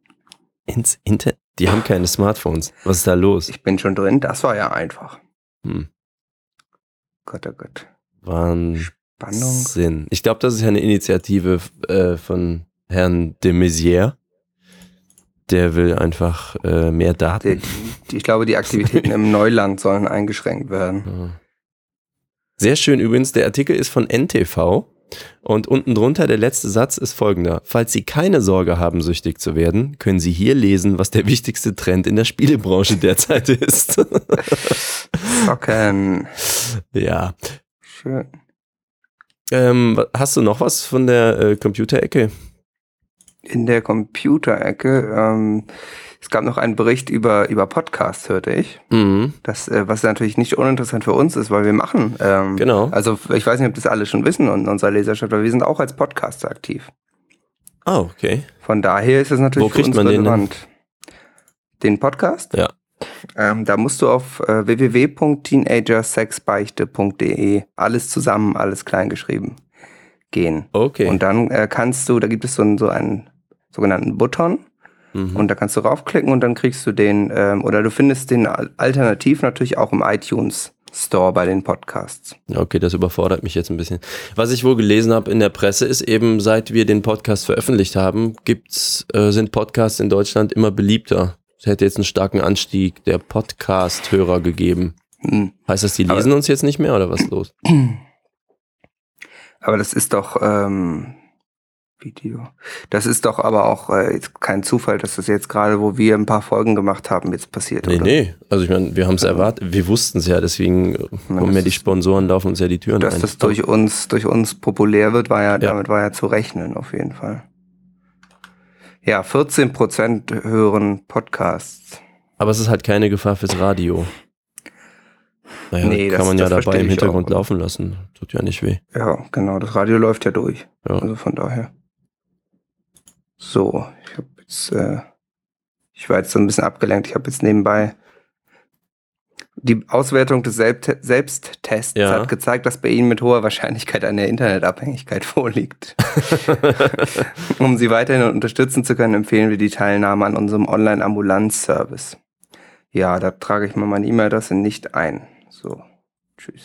Ins Internet? Die haben keine Smartphones. Was ist da los? Ich bin schon drin, das war ja einfach. Hm. Gott, oh Gott. Wahnsinn. Spannung. Ich glaube, das ist ja eine Initiative äh, von Herrn de Maizière. Der will einfach äh, mehr Daten. die, ich glaube, die Aktivitäten im Neuland sollen eingeschränkt werden. Sehr schön übrigens, der Artikel ist von NTV und unten drunter der letzte Satz ist folgender. Falls Sie keine Sorge haben, süchtig zu werden, können Sie hier lesen, was der wichtigste Trend in der Spielebranche derzeit ist. Zocken. ja. Schön. Ähm, hast du noch was von der äh, Computerecke? In der Computerecke, ähm, es gab noch einen Bericht über, über Podcasts, hörte ich. Mhm. Das, äh, was natürlich nicht uninteressant für uns ist, weil wir machen. Ähm, Genau. Also ich weiß nicht, ob das alle schon wissen und unsere Leserschaft, aber wir sind auch als Podcaster aktiv. Ah, okay. Von daher ist es natürlich Wo für uns man den relevant. Den Podcast? Ja. Ähm, da musst du auf äh, www.teenagersexbeichte.de alles zusammen, alles klein geschrieben gehen. Okay. Und dann äh, kannst du, da gibt es so einen, so einen sogenannten Button mhm. und da kannst du raufklicken und dann kriegst du den, ähm, oder du findest den al- alternativ natürlich auch im iTunes Store bei den Podcasts. Okay, das überfordert mich jetzt ein bisschen. Was ich wohl gelesen habe in der Presse ist eben, seit wir den Podcast veröffentlicht haben, gibt's, äh, sind Podcasts in Deutschland immer beliebter. Es hätte jetzt einen starken Anstieg der Podcast-Hörer gegeben. Hm. Heißt das, die Aber- lesen uns jetzt nicht mehr oder was ist los? Aber das ist doch ähm, Video. Das ist doch aber auch äh, kein Zufall, dass das jetzt gerade, wo wir ein paar Folgen gemacht haben, jetzt passiert. Nee, oder? nee. Also ich meine, wir haben es erwartet, wir wussten es ja, deswegen äh, kommen ja die Sponsoren, laufen uns ja die Türen Dass ein. das durch uns, durch uns populär wird, war ja, Ja. damit war ja zu rechnen, auf jeden Fall. Ja, 14 Prozent hören Podcasts. Aber es ist halt keine Gefahr fürs Radio. Naja, Nee, kann das- man ja das dabei im Hintergrund auch. laufen lassen. Tut ja nicht weh. Ja, genau, das Radio läuft ja durch. Ja. Also von daher. So, ich habe jetzt, äh, ich war jetzt so ein bisschen abgelenkt. Ich habe jetzt nebenbei die Auswertung des Selbst Selbsttests Ja. hat gezeigt, dass bei Ihnen mit hoher Wahrscheinlichkeit eine Internetabhängigkeit vorliegt. um Sie weiterhin unterstützen zu können, empfehlen wir die Teilnahme an unserem Online-Ambulanz-Service. Ja, da trage ich mal meine E-Mail-Adresse nicht ein. So, tschüss.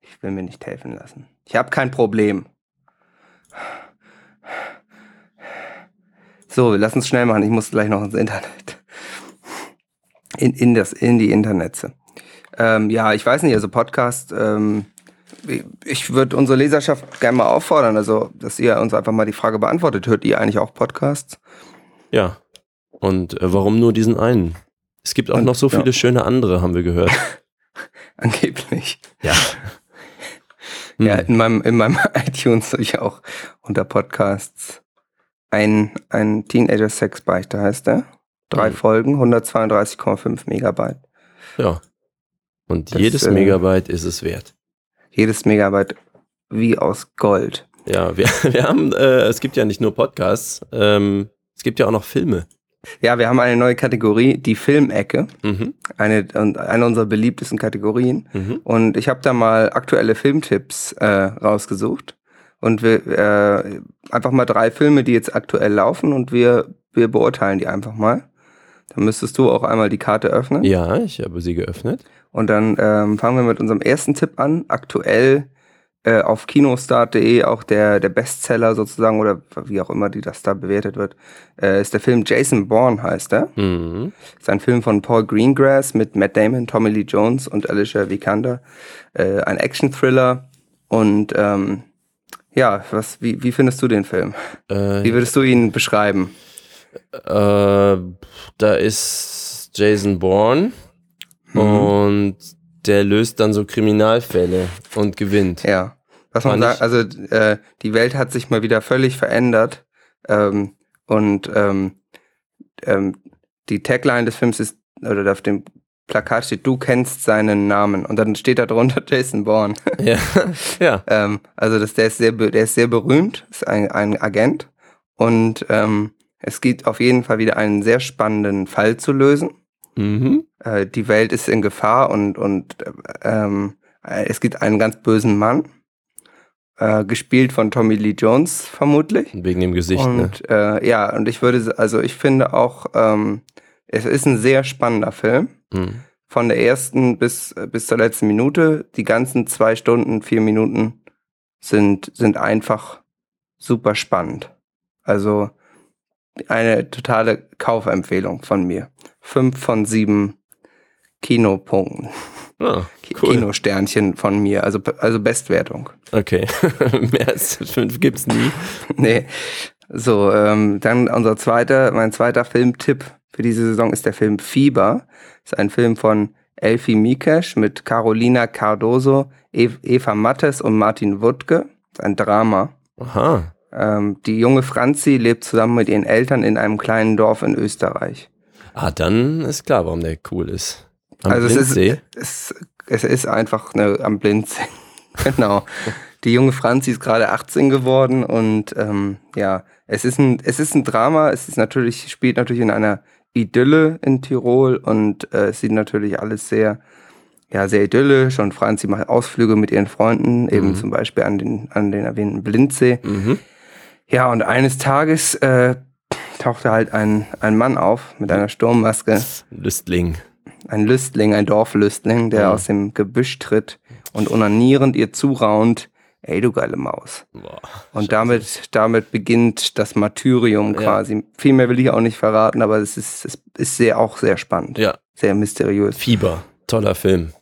Ich will mir nicht helfen lassen. Ich habe kein Problem. So, wir lassen es schnell machen. Ich muss gleich noch ins Internet. In, in, das, in die Internetze. Ähm, ja, ich weiß nicht, also Podcast, ähm, ich würde unsere Leserschaft gerne mal auffordern, also dass ihr uns einfach mal die Frage beantwortet. Hört ihr eigentlich auch Podcasts? Ja. Und äh, warum nur diesen einen? Es gibt auch Und- noch so viele ja. schöne andere, haben wir gehört. Angeblich. Ja. Ja, Hm. in meinem, in meinem iTunes habe ich auch unter Podcasts ein, ein Teenager-Sex-Beichte heißt der. Drei Mhm. Folgen, 132,5 Megabyte. ja. Und Das, jedes äh, Megabyte ist es wert. Jedes Megabyte wie aus Gold. Ja, wir, wir haben, äh, es gibt ja nicht nur Podcasts, ähm, es gibt ja auch noch Filme. Ja, wir haben eine neue Kategorie, die Filmecke. Mhm. Eine, eine unserer beliebtesten Kategorien. Mhm. Und ich habe da mal aktuelle Filmtipps äh, rausgesucht. Und wir äh, einfach mal drei Filme, die jetzt aktuell laufen und wir, wir beurteilen die einfach mal. Dann müsstest du auch einmal die Karte öffnen. Ja, ich habe sie geöffnet. Und dann ähm, fangen wir mit unserem ersten Tipp an. Aktuell äh, auf kinostart.de auch der, der Bestseller sozusagen oder wie auch immer die das da bewertet wird, äh, ist der Film Jason Bourne heißt er. Mhm. Ist ein Film von Paul Greengrass mit Matt Damon, Tommy Lee Jones und Alicia Vikander. Äh, ein Action-Thriller. Und ähm, ja, was, wie, wie findest du den Film? Äh, Wie würdest du ihn beschreiben? Äh, da ist Jason Bourne Mhm. und der löst dann so Kriminalfälle und gewinnt. Ja. Was man sagt, also äh, die Welt hat sich mal wieder völlig verändert. Ähm, und ähm, ähm, die Tagline des Films ist, oder auf dem Plakat steht, du kennst seinen Namen. Und dann steht da drunter Jason Bourne. Ja, ja. Ähm, also das, der, ist sehr, der ist sehr berühmt, ist ein, ein Agent. Und ähm, es gibt auf jeden Fall wieder einen sehr spannenden Fall zu lösen. Mhm. Äh, die Welt ist in Gefahr und, und ähm, äh, es gibt einen ganz bösen Mann, äh, gespielt von Tommy Lee Jones vermutlich. Wegen dem Gesicht, ne? und äh, ja, und ich würde, also ich finde auch, ähm, es ist ein sehr spannender Film. Mhm. Von der ersten bis, bis zur letzten Minute. Die ganzen zwei Stunden, vier Minuten sind, sind einfach super spannend. Also eine totale Kaufempfehlung von mir. Fünf von sieben Kinopunkten. Ah, cool. Kinosternchen von mir. Also, also Bestwertung. Okay. Mehr als fünf gibt's nie. nee. So, ähm, dann unser zweiter, mein zweiter Filmtipp für diese Saison ist der Film Fieber. Ist ein Film von Elfie Mikesh mit Carolina Cardoso, Ev Eva Mattes und Martin Wuttke. Ist ein Drama. Aha. Ähm, die junge Franzi lebt zusammen mit ihren Eltern in einem kleinen Dorf in Österreich. Ah, dann ist klar, warum der cool ist. Am also es Blindsee? ist, es, es ist einfach eine, am Blindsee. genau. Die junge Franzi ist gerade 18 geworden und ähm, ja, es ist ein, es ist ein Drama. Es ist natürlich, spielt natürlich in einer Idylle in Tirol und äh, es sieht natürlich alles sehr, ja, sehr idyllisch und Franzi macht Ausflüge mit ihren Freunden, eben Mhm. zum Beispiel an den, an den erwähnten Blindsee. Mhm. Ja, und eines Tages äh, tauchte halt ein, ein Mann auf mit einer Sturmmaske Lüstling. ein Lüstling, ein Dorflüstling, der Mhm. aus dem Gebüsch tritt und onanierend ihr zuraunt, ey du geile Maus. Boah. Und damit, damit beginnt das Martyrium Ja. quasi. Viel mehr will ich auch nicht verraten, aber es ist, es ist sehr, auch sehr spannend. Ja, Sehr mysteriös. Fieber. Toller Film.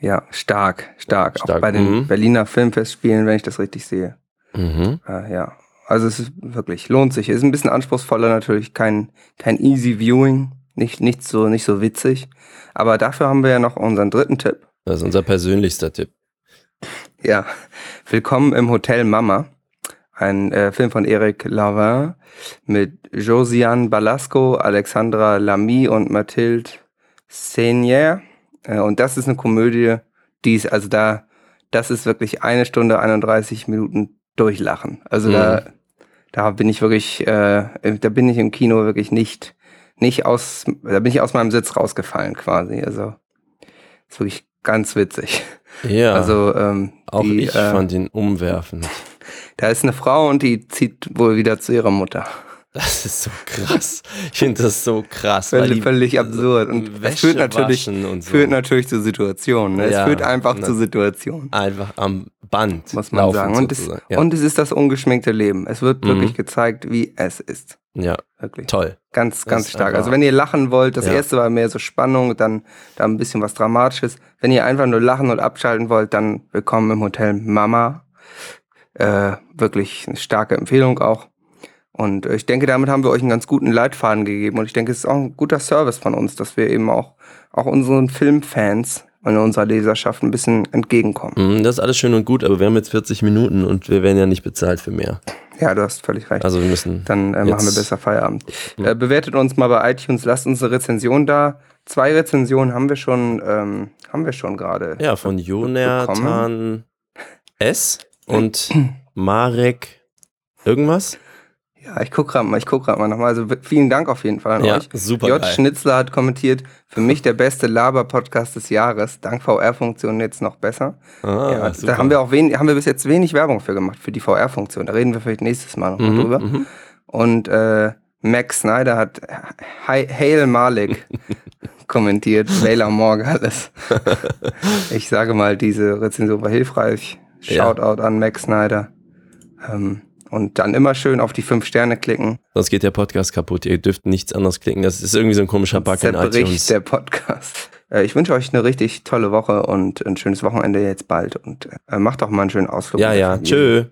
Ja, stark, stark. Stark, Auch bei den mhm. Berliner Filmfestspielen, wenn ich das richtig sehe. Mhm. Äh, ja. Also es ist wirklich, lohnt sich. Ist ein bisschen anspruchsvoller natürlich, kein, kein easy viewing, nicht, nicht so, nicht so witzig. Aber dafür haben wir ja noch unseren dritten Tipp. Das ist unser persönlichster Tipp. Ja, willkommen im Hotel Mama. Ein äh, Film von Eric Lavin mit Josiane Balasco, Alexandra Lamy und Mathilde Senier. Äh, und das ist eine Komödie, die ist, also da, das ist wirklich eine Stunde 31 Minuten durchlachen. Also da, da bin ich wirklich, äh, da bin ich im Kino wirklich nicht, nicht aus, da bin ich aus meinem Sitz rausgefallen quasi. Also ist wirklich ganz witzig. Ja, Also ähm, auch die, ich äh, fand ihn umwerfend. da ist eine Frau und die zieht wohl wieder zu ihrer Mutter. Das ist so krass. Ich finde das so krass. Völlig, völlig absurd. Und es führt natürlich, so. führt natürlich zu Situationen. Ne? Ja, es führt einfach na- zu Situationen, einfach am Band muss man laufen sagen. Und es, ja. und es ist das ungeschminkte Leben. Es wird Mhm. wirklich gezeigt, wie es ist. Ja, Wirklich. toll. Ganz, Das ganz ist stark. Also wenn ihr lachen wollt, das Ja. erste war mehr so Spannung, dann, dann ein bisschen was Dramatisches. Wenn ihr einfach nur lachen und abschalten wollt, dann willkommen im Hotel Mama. Äh, wirklich eine starke Empfehlung auch. Und ich denke, damit haben wir euch einen ganz guten Leitfaden gegeben. Und ich denke, es ist auch ein guter Service von uns, dass wir eben auch, auch unseren Filmfans und unserer Leserschaft ein bisschen entgegenkommen. Mhm, Das ist alles schön und gut, aber wir haben jetzt 40 Minuten und wir werden ja nicht bezahlt für mehr. Ja, du hast völlig recht. Also wir müssen. Dann äh, machen wir besser Feierabend. Äh, bewertet uns mal bei iTunes, lasst uns eine Rezension da. Zwei Rezensionen haben wir schon, ähm, haben wir schon gerade. Ja, von Jonathan S. und Marek irgendwas. Ja, ich guck gerade mal, ich guck gerade mal nochmal. Also vielen Dank auf jeden Fall an Ja, euch. super J. geil. Schnitzler hat kommentiert, für mich der beste Laber-Podcast des Jahres. Dank VR-Funktion jetzt noch besser. Ah, ja, super. da haben wir auch wen, haben wir bis jetzt wenig Werbung für gemacht, für die VR-Funktion. Da reden wir vielleicht nächstes Mal nochmal Mhm, drüber. mhm. Und äh, Max Snyder hat Hail Malik kommentiert, Wähler Morgales. ich sage mal, diese Rezension war hilfreich. Ja. Shoutout an Max Snyder. Ähm, und dann immer schön auf die fünf Sterne klicken. Sonst geht der Podcast kaputt. Ihr dürft nichts anderes klicken. Das ist irgendwie so ein komischer Bug in iTunes. der Podcast. Äh, ich wünsche euch eine richtig tolle Woche und ein schönes Wochenende jetzt bald. Und äh, macht doch mal einen schönen Ausflug. Ja, ja. Tschö.